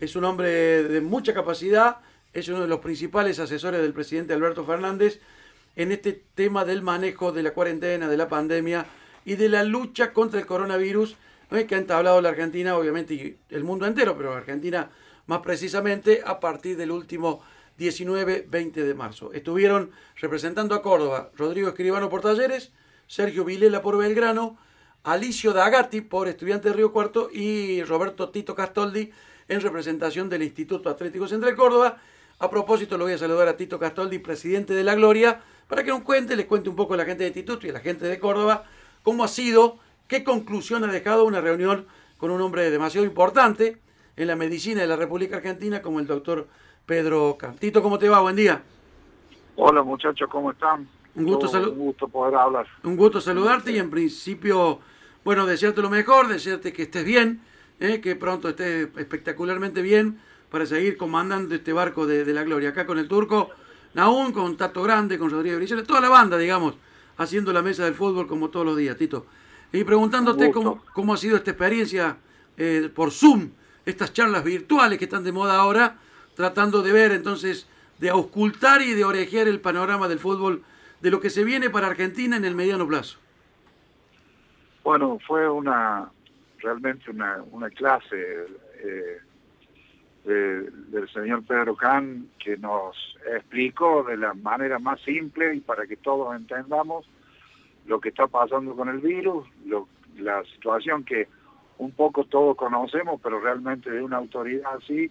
es un hombre de mucha capacidad, es uno de los principales asesores del presidente Alberto Fernández en este tema del manejo de la cuarentena, de la pandemia y de la lucha contra el coronavirus, que ha entablado la Argentina, obviamente, y el mundo entero, pero Argentina más precisamente a partir del último 19-20 de marzo. Estuvieron representando a Córdoba Rodrigo Escribano por Talleres, Sergio Vilela por Belgrano, Alicio Dagati por Estudiante de Río Cuarto y Roberto Tito Castoldi en representación del Instituto Atlético Central Córdoba. A propósito, lo voy a saludar a Tito Castoldi, presidente de La Gloria, para que nos cuente, les cuente un poco a la gente de Instituto y a la gente de Córdoba cómo ha sido, qué conclusión ha dejado una reunión con un hombre demasiado importante en la medicina de la República Argentina como el doctor Pedro Cantito. ¿Cómo te va? Buen día. Hola muchachos, ¿cómo están? Un gusto, un gusto poder hablar. Un gusto saludarte y en principio, bueno, desearte lo mejor, desearte que estés bien, eh, que pronto estés espectacularmente bien para seguir comandando este barco de, la gloria. Acá con el turco, Naún, con Tato Grande, con Rodrigo Briceles, toda la banda, digamos, haciendo la mesa del fútbol como todos los días, Tito. Y preguntándote cómo, cómo ha sido esta experiencia eh, por Zoom, estas charlas virtuales que están de moda ahora, tratando de ver entonces, de auscultar y de orejear el panorama del fútbol, de lo que se viene para Argentina en el mediano plazo. Bueno, fue una realmente una, una clase eh, del señor Pedro Can que nos explicó de la manera más simple y para que todos entendamos lo que está pasando con el virus, la situación que un poco todos conocemos, pero realmente de una autoridad así,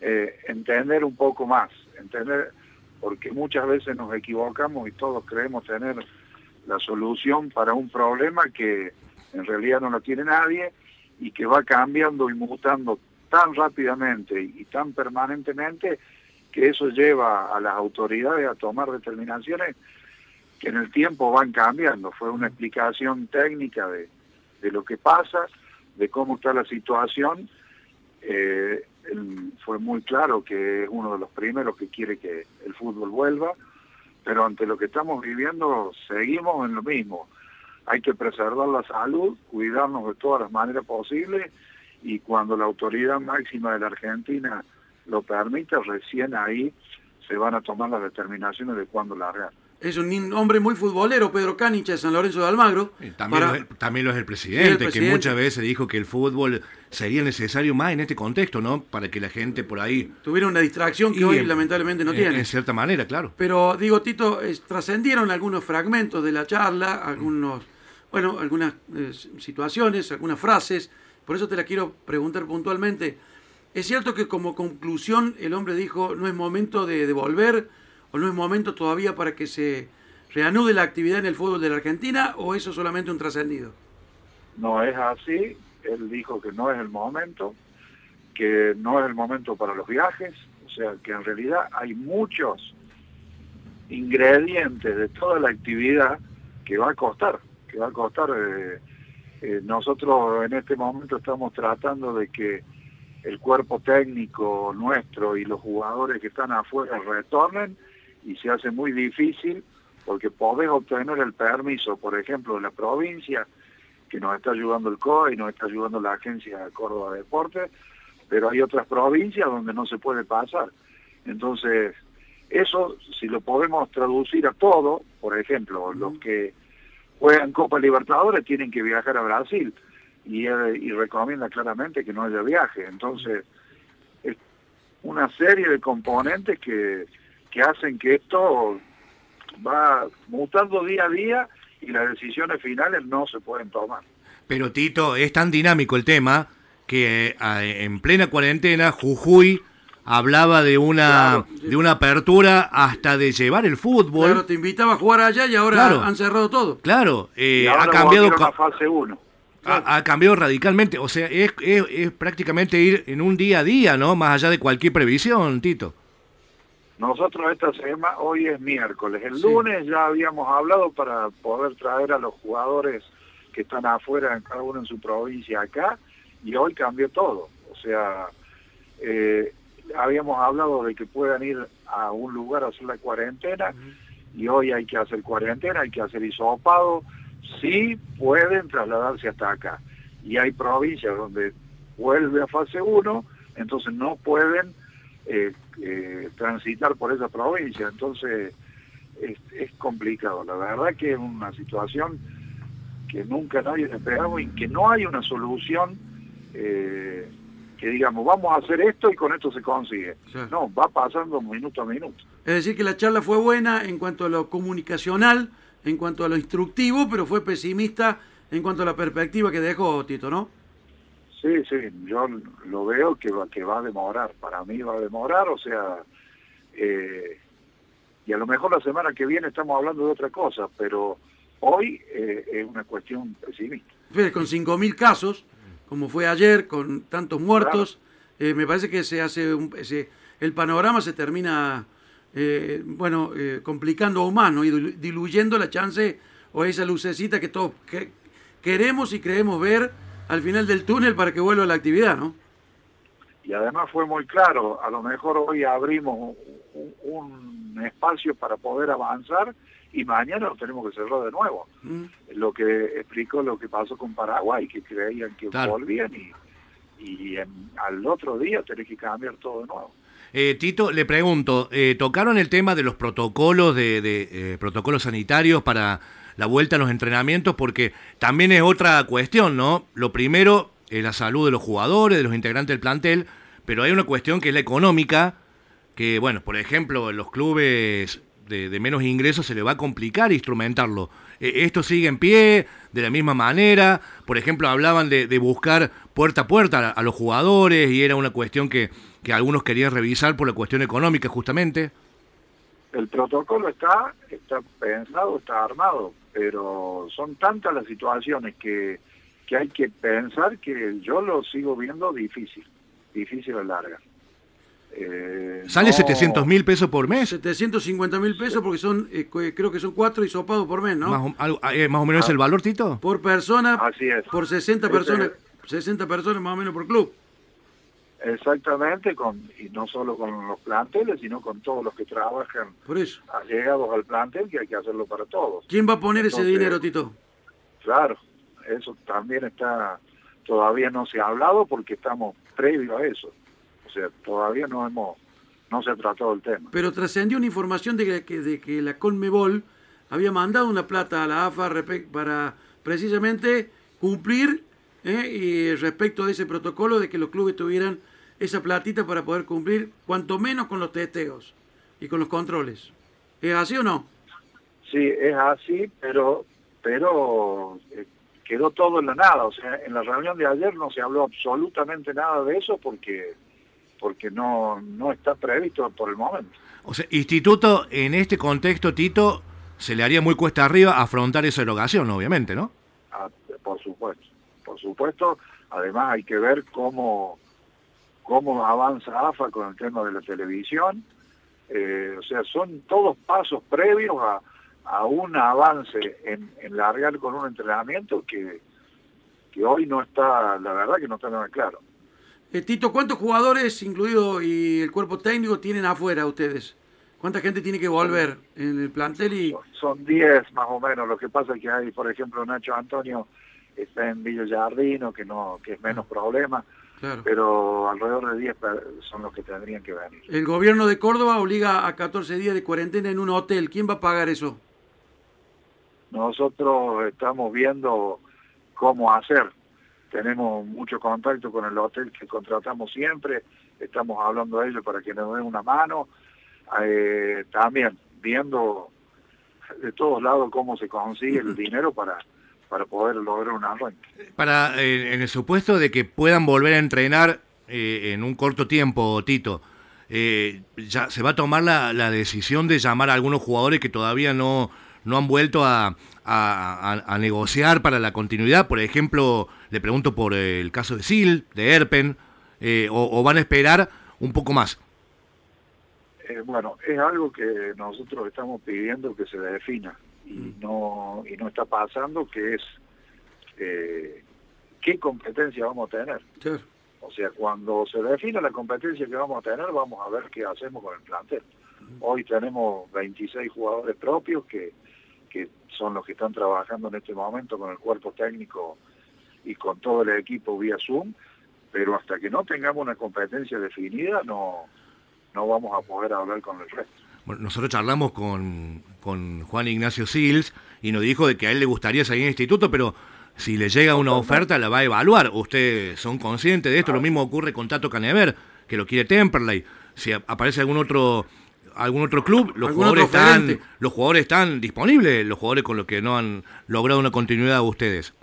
eh, entender un poco más, entender, porque muchas veces nos equivocamos y todos creemos tener la solución para un problema que en realidad no lo tiene nadie y que va cambiando y mutando tan rápidamente y tan permanentemente que eso lleva a las autoridades a tomar determinaciones que en el tiempo van cambiando. Fue una explicación técnica de, de lo que pasa, de cómo está la situación. Eh, fue muy claro que es uno de los primeros que quiere que el fútbol vuelva, pero ante lo que estamos viviendo seguimos en lo mismo. Hay que preservar la salud, cuidarnos de todas las maneras posibles y cuando la autoridad máxima de la Argentina lo permita, recién ahí se van a tomar las determinaciones de cuándo largar es un hombre muy futbolero, Pedro Canicha de San Lorenzo de Almagro. También, lo, es, el presidente, que muchas veces dijo que el fútbol sería necesario más en este contexto, ¿no? Para que la gente por ahí... Tuviera una distracción que hoy lamentablemente no tiene. En cierta manera, claro. Pero digo, Tito, trascendieron algunos fragmentos de la charla, algunos, bueno, algunas eh, situaciones, algunas frases, por eso te la quiero preguntar puntualmente. ¿Es cierto que como conclusión el hombre dijo, no es momento de devolver ¿O no es momento todavía para que se reanude la actividad en el fútbol de la Argentina o eso solamente un trascendido? No es así, él dijo que no es el momento, que no es el momento para los viajes, o sea que en realidad hay muchos ingredientes de toda la actividad que va a costar, que va a costar. Eh, eh, nosotros en este momento estamos tratando de que el cuerpo técnico nuestro y los jugadores que están afuera retornen y se hace muy difícil porque podés obtener el permiso, por ejemplo, de la provincia, que nos está ayudando el COE y nos está ayudando la Agencia de Córdoba Deportes, pero hay otras provincias donde no se puede pasar. Entonces, eso, si lo podemos traducir a todo, por ejemplo, los que juegan Copa Libertadores tienen que viajar a Brasil y, y recomienda claramente que no haya viaje. Entonces, es una serie de componentes que que hacen que esto va mutando día a día y las decisiones finales no se pueden tomar. Pero Tito, es tan dinámico el tema que eh, en plena cuarentena Jujuy hablaba de una de una apertura hasta de llevar el fútbol. Claro, te invitaba a jugar allá y ahora han cerrado todo. Claro, eh, ha cambiado fase 1. Ha, cambiado radicalmente, o sea, es, es, es prácticamente ir en un día a día, ¿no? Más allá de cualquier previsión, Tito. Nosotros esta semana, hoy es miércoles, el lunes ya habíamos hablado para poder traer a los jugadores que están afuera, cada uno en su provincia acá, y hoy cambió todo. O sea, eh, habíamos hablado de que puedan ir a un lugar a hacer la cuarentena, y hoy hay que hacer cuarentena, hay que hacer hisopado, sí pueden trasladarse hasta acá. Y hay provincias donde vuelve a fase 1, entonces no pueden eh, eh, transitar por esa provincia, entonces es, complicado. La verdad que es una situación que nunca nadie esperaba y que no hay una solución eh, que digamos, vamos a hacer esto y con esto se consigue. No, va pasando minuto a minuto. Es decir, que la charla fue buena en cuanto a lo comunicacional, en cuanto a lo instructivo, pero fue pesimista en cuanto a la perspectiva que dejó Tito, ¿no? Sí, sí, yo lo veo que va, que va a demorar, para mí va a demorar, o sea, eh, y a lo mejor la semana que viene estamos hablando de otra cosa, pero hoy eh, es una cuestión pesimista. Con 5.000 casos, como fue ayer, con tantos muertos, eh, me parece que se hace un, el panorama se termina, bueno, complicando aún más, ¿no? y diluyendo la chance o esa lucecita que todos queremos y creemos ver al final del túnel para que vuelva la actividad, ¿no? Y además fue muy claro, a lo mejor hoy abrimos un, espacio para poder avanzar y mañana lo tenemos que cerrar de nuevo. Mm. Lo que explicó lo que pasó con Paraguay, que creían que volvían y, y al otro día tenés que cambiar todo de nuevo. Eh, Tito, le pregunto, eh, ¿tocaron el tema de los protocolos de, eh, protocolos sanitarios para la vuelta a los entrenamientos, porque también es otra cuestión, ¿no? Lo primero es la salud de los jugadores, de los integrantes del plantel, pero hay una cuestión que es la económica, que, bueno, por ejemplo, en los clubes de, menos ingresos se le va a complicar instrumentarlo. E, esto sigue en pie, de la misma manera. Por ejemplo, hablaban de, buscar puerta a puerta a, los jugadores y era una cuestión que, que algunos querían revisar por la cuestión económica, justamente. El protocolo está, está pensado, está armado, pero son tantas las situaciones que, que hay que pensar que yo lo sigo viendo difícil, difícil a larga. Eh, ¿Sale 700 mil pesos por mes? 750 mil pesos porque son, eh, creo que son cuatro hisopados por mes, ¿no? Más, o, eh, más o menos es el valor, Tito. Por persona, Así es. por 60 personas, 60 personas más o menos por club. Exactamente, con, y no solo con los planteles, sino con todos los que trabajan Por eso. allegados al plantel, que hay que hacerlo para todos. ¿Quién va a poner ese dinero, Tito? Claro, eso también está, todavía no se ha hablado porque estamos previo a eso. Sea, todavía no hemos, no se ha tratado el tema. Pero trascendió una información de que, de que la Conmebol había mandado una plata a la AFA para precisamente cumplir ¿eh? y respecto de ese protocolo de que los clubes tuvieran esa platita para poder cumplir cuanto menos con los testeos y con los controles. ¿Es así o no? Sí, es así, pero pero eh, quedó todo en la nada. O sea, en la reunión de ayer no se habló absolutamente nada de eso porque porque no, no está previsto por el momento. O sea, Instituto, en este contexto, Tito, se le haría muy cuesta arriba afrontar esa erogación, obviamente, ¿no? Ah, por supuesto, por supuesto. Además hay que ver cómo cómo avanza AFA con el tema de la televisión. Eh, o sea, son todos pasos previos a, a un avance en, en, largar con un entrenamiento que, que hoy no está, la verdad que no está nada claro. Eh, Tito, ¿cuántos jugadores, incluido y el cuerpo técnico, tienen afuera ustedes? ¿Cuánta gente tiene que volver en el plantel? y Son 10 más o menos. Lo que pasa es que hay, por ejemplo, Nacho Antonio está en Villa Jardino, que, no, que es menos problema pero alrededor de 10 son los que tendrían que venir. El gobierno de Córdoba obliga a 14 días de cuarentena en un hotel. ¿Quién va a pagar eso? Nosotros estamos viendo cómo hacer. Tenemos mucho contacto con el hotel que contratamos siempre. Estamos hablando de ellos para que nos den una mano. Eh, también viendo de todos lados cómo se consigue el dinero para para poder lograr un arranque. Para, eh, en el supuesto de que puedan volver a entrenar eh, en un corto tiempo, Tito, ya se va a tomar la, decisión de llamar a algunos jugadores que todavía no, no han vuelto a, a, negociar para la continuidad. Por ejemplo, le pregunto por el caso de Sil, de Erpen, o, van a esperar un poco más. bueno, es algo que nosotros estamos pidiendo que se defina y mm. no y no está pasando que es eh, qué competencia vamos a tener o sea cuando se define la competencia que vamos a tener vamos a ver qué hacemos con el plantel mm. hoy tenemos 26 jugadores propios que que son los que están trabajando en este momento con el cuerpo técnico y con todo el equipo vía Zoom pero hasta que no tengamos una competencia definida no, no vamos a poder hablar con el resto. Bueno, nosotros charlamos con, con Juan Ignacio Sils y nos dijo de que a él le gustaría salir en instituto, pero si le llega una oferta la va a evaluar. ¿Ustedes son conscientes de esto? Lo mismo ocurre con Tato Canever, que lo quiere Temperley. Si aparece algún otro algún otro club, los jugadores están los jugadores están disponibles, los jugadores con los que no han logrado una continuidad ustedes.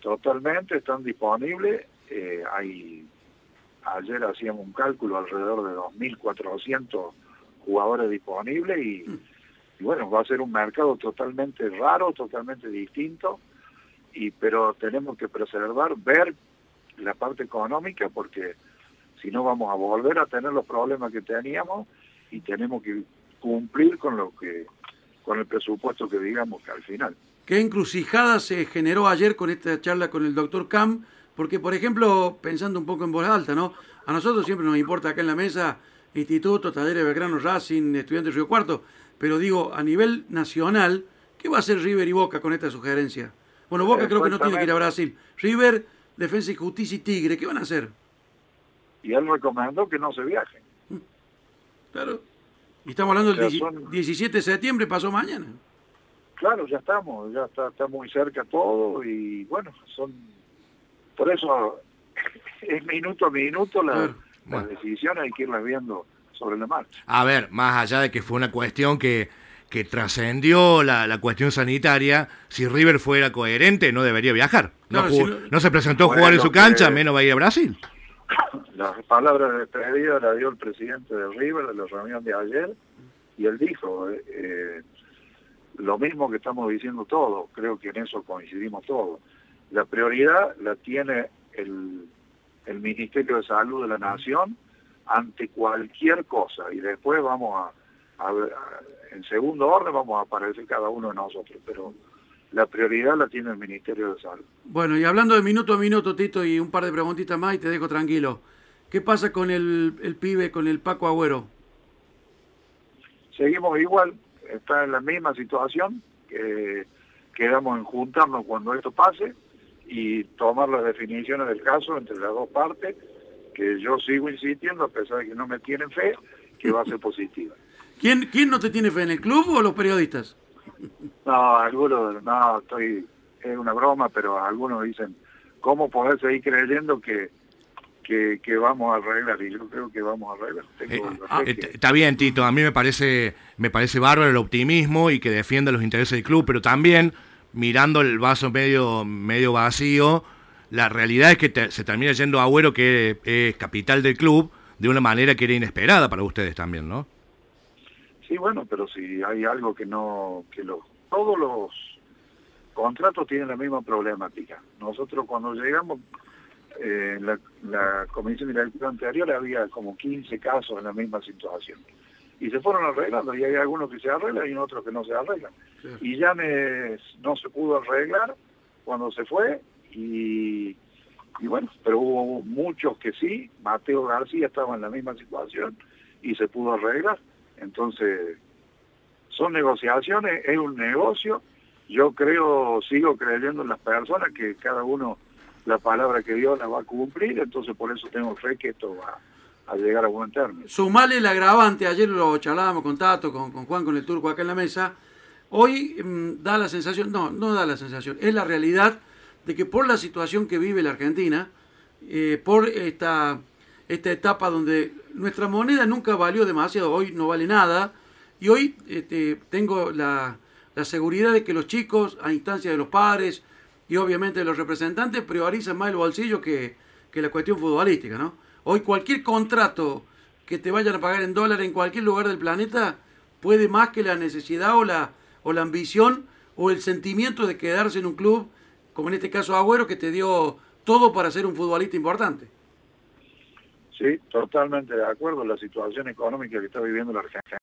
Totalmente están disponibles. Eh, hay ayer hacíamos un cálculo alrededor de 2.400 jugadores disponibles y, y, bueno, va a ser un mercado totalmente raro, totalmente distinto, y pero tenemos que preservar, ver la parte económica porque si no vamos a volver a tener los problemas que teníamos y tenemos que cumplir con lo que con el presupuesto que digamos que al final. ¿Qué encrucijada se generó ayer con esta charla con el doctor Cam? Porque, por ejemplo, pensando un poco en voz alta, ¿no? A nosotros siempre nos importa acá en la mesa Instituto, Talleres Belgrano, Racing, Estudiantes Río Cuarto, pero digo, a nivel nacional, ¿qué va a hacer River y Boca con esta sugerencia? Bueno, Boca creo que no tiene que ir a Brasil. River, Defensa y Justicia y Tigre, ¿qué van a hacer? Y él recomendó que no se viajen. Claro. Y estamos hablando del 17 de septiembre, pasó mañana. Claro, ya estamos, ya está, está muy cerca todo y bueno, son... Por eso es minuto a minuto la, las decisiones hay que irlas viendo sobre la marcha. A ver, más allá de que fue una cuestión que, que trascendió la, la, cuestión sanitaria, si River fuera coherente no debería viajar. No, no, se presentó a jugar en su cancha, menos va a ir a Brasil. Las palabras de despedida la dio el presidente de River de la reunión de ayer y él dijo eh, eh, lo mismo que estamos diciendo todos, creo que en eso coincidimos todos. La prioridad la tiene el, el Ministerio de Salud de la Nación ante cualquier cosa y después vamos a, a, en segundo orden vamos a aparecer cada uno de nosotros, pero la prioridad la tiene el Ministerio de Salud. Bueno, y hablando de minuto a minuto, Tito, y un par de preguntitas más y te dejo tranquilo. ¿Qué pasa con el, el pibe, con el Paco Agüero? Seguimos igual, está en la misma situación, que quedamos en juntarnos cuando esto pase y tomar las definiciones del caso entre las dos partes, que yo sigo insistiendo, a pesar de que no me tienen fe, que va a ser positiva. ¿Quién, quién no te tiene fe, en el club o los periodistas? No, algunos, no, estoy, es una broma, pero algunos dicen, ¿cómo poder seguir creyendo que, que, que, vamos a arreglar y yo creo que vamos a arreglar. Eh, ah, está bien, Tito, a mí me parece me parece bárbaro el optimismo y que defienda los intereses del club, pero también mirando el vaso medio medio vacío, la realidad es que se termina yendo Agüero que es capital del club de una manera que era inesperada para ustedes también, ¿no? Sí, bueno, pero si hay algo que no, que los, todos los contratos tienen la misma problemática. Nosotros cuando llegamos, eh, la, la comisión directiva anterior había como 15 casos en la misma situación. Y se fueron arreglando, y hay algunos que se arreglan y otros que no se arreglan. Y ya no se pudo arreglar cuando se fue, y, y bueno, pero hubo muchos que sí, Mateo García estaba en la misma situación y se pudo arreglar. Entonces, son negociaciones, es un negocio. Yo creo, sigo creyendo en las personas que cada uno la palabra que dio la va a cumplir, entonces por eso tengo fe que esto va a llegar a buen término. Sumale el agravante, ayer lo charlábamos con Tato, con, con Juan, con el turco acá en la mesa, hoy mm, da la sensación, no, no da la sensación, es la realidad de que por la situación que vive la Argentina, eh, por esta, esta etapa donde nuestra moneda nunca valió demasiado, hoy no vale nada. Y hoy este, tengo la, la, seguridad de que los chicos, a instancia de los padres y obviamente los representantes, priorizan más el bolsillo que, que la cuestión futbolística. ¿no? Hoy cualquier contrato que te vayan a pagar en dólares en cualquier lugar del planeta puede más que la necesidad o la, o la ambición o el sentimiento de quedarse en un club, como en este caso Agüero, que te dio todo para ser un futbolista importante. Sí, totalmente de acuerdo. La situación económica que está viviendo la Argentina